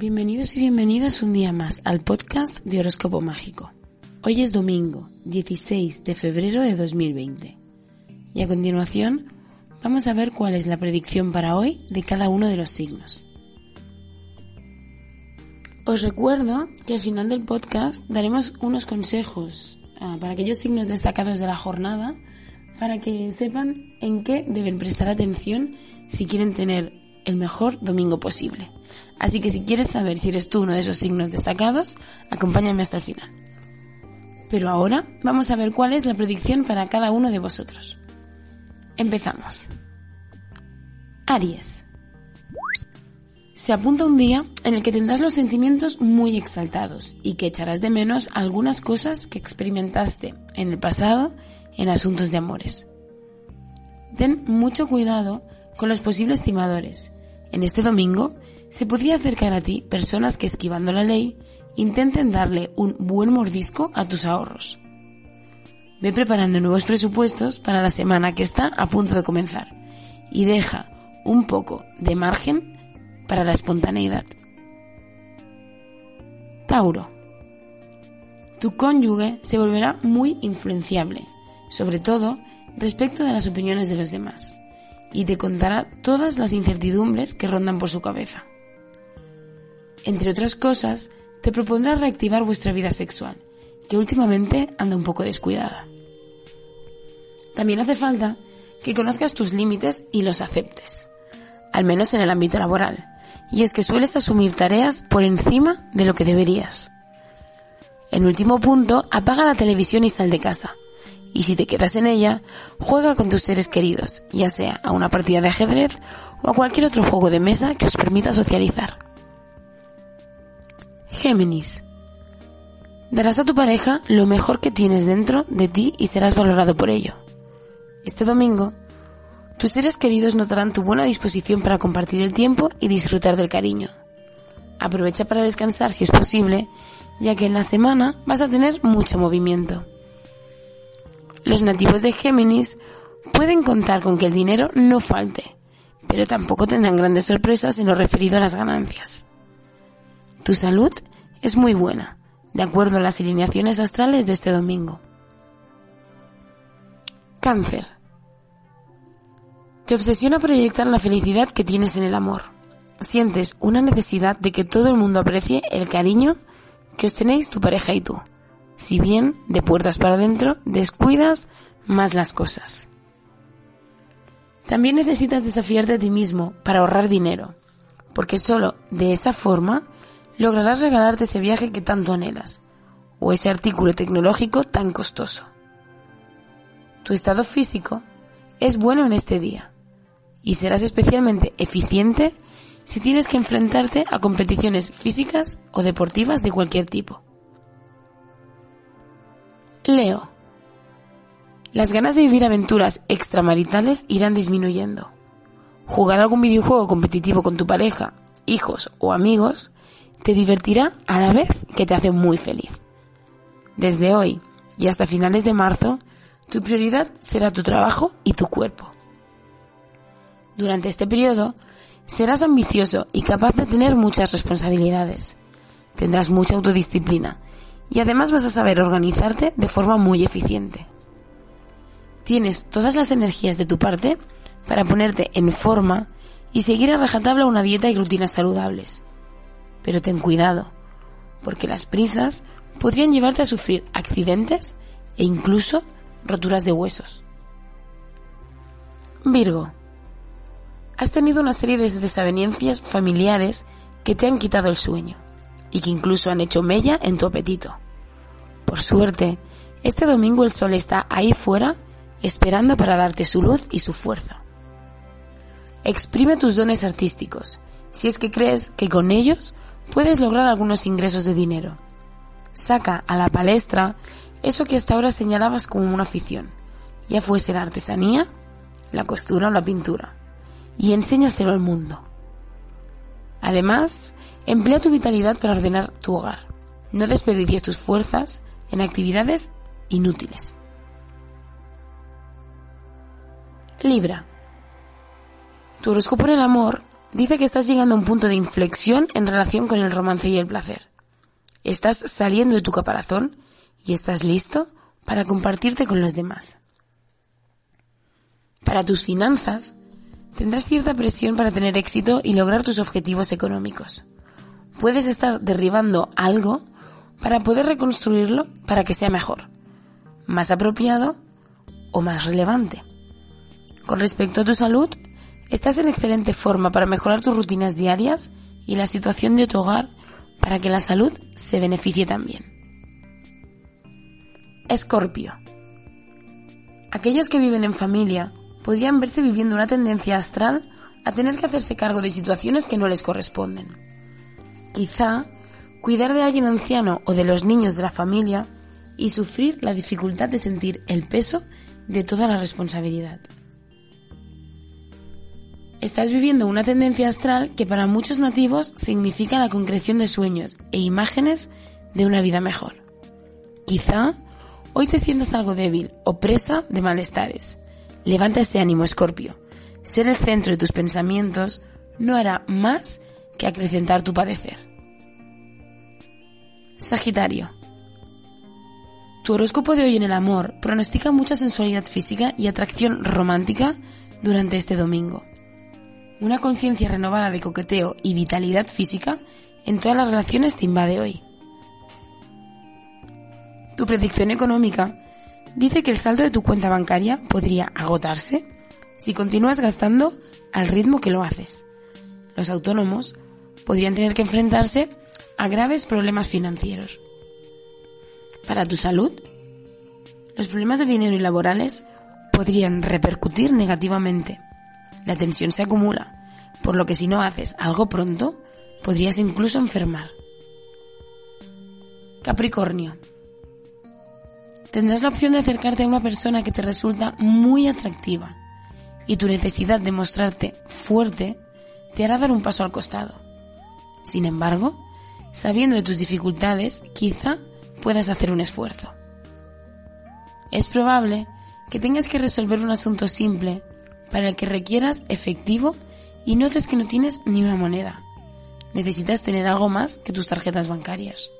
Bienvenidos y bienvenidas un día más al podcast de Horóscopo Mágico. Hoy es domingo, 16 de febrero de 2020. Y a continuación vamos a ver cuál es la predicción para hoy de cada uno de los signos. Os recuerdo que al final del podcast daremos unos consejos ah, para aquellos signos destacados de la jornada para que sepan en qué deben prestar atención si quieren tener el mejor domingo posible. Así que si quieres saber si eres tú uno de esos signos destacados, acompáñame hasta el final. Pero ahora vamos a ver cuál es la predicción para cada uno de vosotros. Empezamos. Aries. Se apunta un día en el que tendrás los sentimientos muy exaltados y que echarás de menos algunas cosas que experimentaste en el pasado en asuntos de amores. Ten mucho cuidado con los posibles timadores. En este domingo se podría acercar a ti personas que esquivando la ley intenten darle un buen mordisco a tus ahorros. Ve preparando nuevos presupuestos para la semana que está a punto de comenzar y deja un poco de margen para la espontaneidad. Tauro. Tu cónyuge se volverá muy influenciable, sobre todo respecto de las opiniones de los demás, y te contará todas las incertidumbres que rondan por su cabeza. Entre otras cosas, te propondrá reactivar vuestra vida sexual, que últimamente anda un poco descuidada. También hace falta que conozcas tus límites y los aceptes, al menos en el ámbito laboral, y es que sueles asumir tareas por encima de lo que deberías. En último punto, apaga la televisión y sal de casa. Y si te quedas en ella, juega con tus seres queridos, ya sea a una partida de ajedrez o a cualquier otro juego de mesa que os permita socializar. Géminis. Darás a tu pareja lo mejor que tienes dentro de ti y serás valorado por ello. Este domingo, tus seres queridos notarán tu buena disposición para compartir el tiempo y disfrutar del cariño. Aprovecha para descansar si es posible, ya que en la semana vas a tener mucho movimiento. Los nativos de Géminis pueden contar con que el dinero no falte, pero tampoco tendrán grandes sorpresas en lo referido a las ganancias. Tu salud es muy buena, de acuerdo a las alineaciones astrales de este domingo. Cáncer. Te obsesiona proyectar la felicidad que tienes en el amor. Sientes una necesidad de que todo el mundo aprecie el cariño que os tenéis tu pareja y tú. Si bien, de puertas para adentro, descuidas más las cosas. También necesitas desafiarte a ti mismo para ahorrar dinero, porque solo de esa forma lograrás regalarte ese viaje que tanto anhelas, o ese artículo tecnológico tan costoso. Tu estado físico es bueno en este día, y serás especialmente eficiente si tienes que enfrentarte a competiciones físicas o deportivas de cualquier tipo. Leo. Las ganas de vivir aventuras extramaritales irán disminuyendo. Jugar algún videojuego competitivo con tu pareja, hijos o amigos te divertirá a la vez que te hace muy feliz. Desde hoy y hasta finales de marzo, tu prioridad será tu trabajo y tu cuerpo. Durante este periodo, serás ambicioso y capaz de tener muchas responsabilidades. Tendrás mucha autodisciplina y además vas a saber organizarte de forma muy eficiente. Tienes todas las energías de tu parte para ponerte en forma y seguir a rajatabla una dieta y rutinas saludables. Pero ten cuidado, porque las prisas podrían llevarte a sufrir accidentes e incluso roturas de huesos. Virgo. Has tenido una serie de desavenencias familiares que te han quitado el sueño y que incluso han hecho mella en tu apetito. Por suerte, este domingo el sol está ahí fuera esperando para darte su luz y su fuerza. Exprime tus dones artísticos, si es que crees que con ellos puedes lograr algunos ingresos de dinero. Saca a la palestra eso que hasta ahora señalabas como una afición, ya fuese la artesanía, la costura o la pintura, y enséñaselo al mundo. Además, emplea tu vitalidad para ordenar tu hogar. No desperdicies tus fuerzas en actividades inútiles. Libra. Tu horóscopo en el amor dice que estás llegando a un punto de inflexión en relación con el romance y el placer. Estás saliendo de tu caparazón y estás listo para compartirte con los demás. Para tus finanzas, tendrás cierta presión para tener éxito y lograr tus objetivos económicos. Puedes estar derribando algo para poder reconstruirlo para que sea mejor, más apropiado o más relevante. Con respecto a tu salud, estás en excelente forma para mejorar tus rutinas diarias y la situación de tu hogar para que la salud se beneficie también. Escorpio. Aquellos que viven en familia podrían verse viviendo una tendencia astral a tener que hacerse cargo de situaciones que no les corresponden. Quizá cuidar de alguien anciano o de los niños de la familia y sufrir la dificultad de sentir el peso de toda la responsabilidad. Estás viviendo una tendencia astral que para muchos nativos significa la concreción de sueños e imágenes de una vida mejor. Quizá hoy te sientas algo débil o presa de malestares. Levanta ese ánimo, Escorpio. Ser el centro de tus pensamientos no hará más que acrecentar tu padecer. Sagitario. Tu horóscopo de hoy en el amor pronostica mucha sensualidad física y atracción romántica durante este domingo. Una conciencia renovada de coqueteo y vitalidad física en todas las relaciones te invade hoy. Tu predicción económica dice que el saldo de tu cuenta bancaria podría agotarse si continúas gastando al ritmo que lo haces. Los autónomos podrían tener que enfrentarse a graves problemas financieros. Para tu salud, los problemas de dinero y laborales podrían repercutir negativamente la tensión se acumula, por lo que si no haces algo pronto, podrías incluso enfermar. Capricornio. Tendrás la opción de acercarte a una persona que te resulta muy atractiva y tu necesidad de mostrarte fuerte te hará dar un paso al costado. Sin embargo, sabiendo de tus dificultades, quizá puedas hacer un esfuerzo. Es probable que tengas que resolver un asunto simple para el que requieras efectivo y notes que no tienes ni una moneda. Necesitas tener algo más que tus tarjetas bancarias.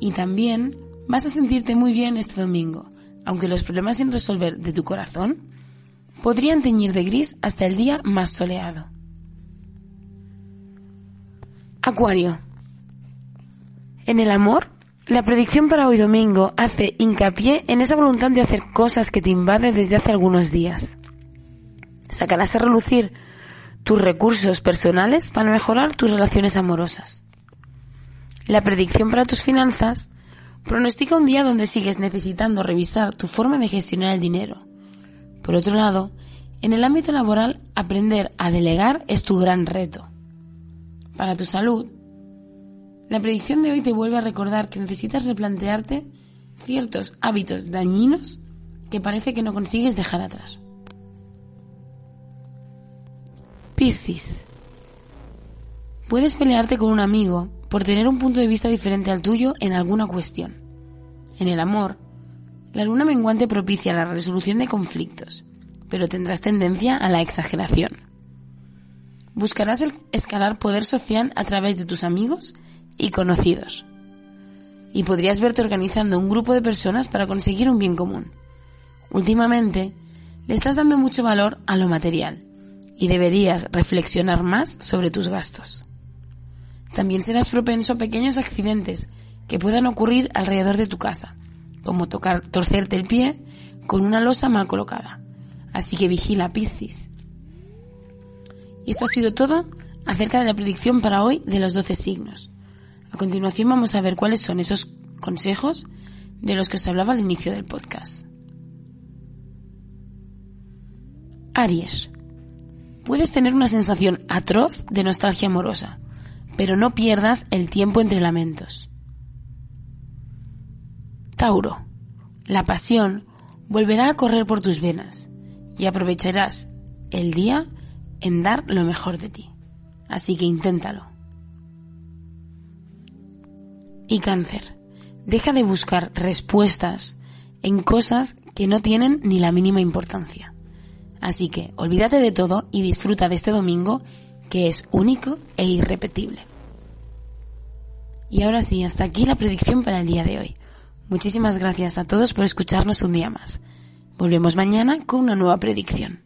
Y también vas a sentirte muy bien este domingo, aunque los problemas sin resolver de tu corazón podrían teñir de gris hasta el día más soleado. Acuario. En el amor, la predicción para hoy domingo hace hincapié en esa voluntad de hacer cosas que te invade desde hace algunos días sacarás a relucir tus recursos personales para mejorar tus relaciones amorosas. La predicción para tus finanzas pronostica un día donde sigues necesitando revisar tu forma de gestionar el dinero. Por otro lado, en el ámbito laboral, aprender a delegar es tu gran reto. Para tu salud, la predicción de hoy te vuelve a recordar que necesitas replantearte ciertos hábitos dañinos que parece que no consigues dejar atrás. Piscis. Puedes pelearte con un amigo por tener un punto de vista diferente al tuyo en alguna cuestión. En el amor, la luna menguante propicia la resolución de conflictos, pero tendrás tendencia a la exageración. Buscarás escalar poder social a través de tus amigos y conocidos. Y podrías verte organizando un grupo de personas para conseguir un bien común. Últimamente, le estás dando mucho valor a lo material y deberías reflexionar más sobre tus gastos. También serás propenso a pequeños accidentes que puedan ocurrir alrededor de tu casa, como tocar, torcerte el pie con una losa mal colocada. Así que vigila, Piscis. Y esto ha sido todo acerca de la predicción para hoy de los 12 signos. A continuación vamos a ver cuáles son esos consejos de los que os hablaba al inicio del podcast. Aries. Puedes tener una sensación atroz de nostalgia amorosa, pero no pierdas el tiempo entre lamentos. Tauro, la pasión volverá a correr por tus venas y aprovecharás el día en dar lo mejor de ti. Así que inténtalo. Y cáncer, deja de buscar respuestas en cosas que no tienen ni la mínima importancia. Así que olvídate de todo y disfruta de este domingo que es único e irrepetible. Y ahora sí, hasta aquí la predicción para el día de hoy. Muchísimas gracias a todos por escucharnos un día más. Volvemos mañana con una nueva predicción.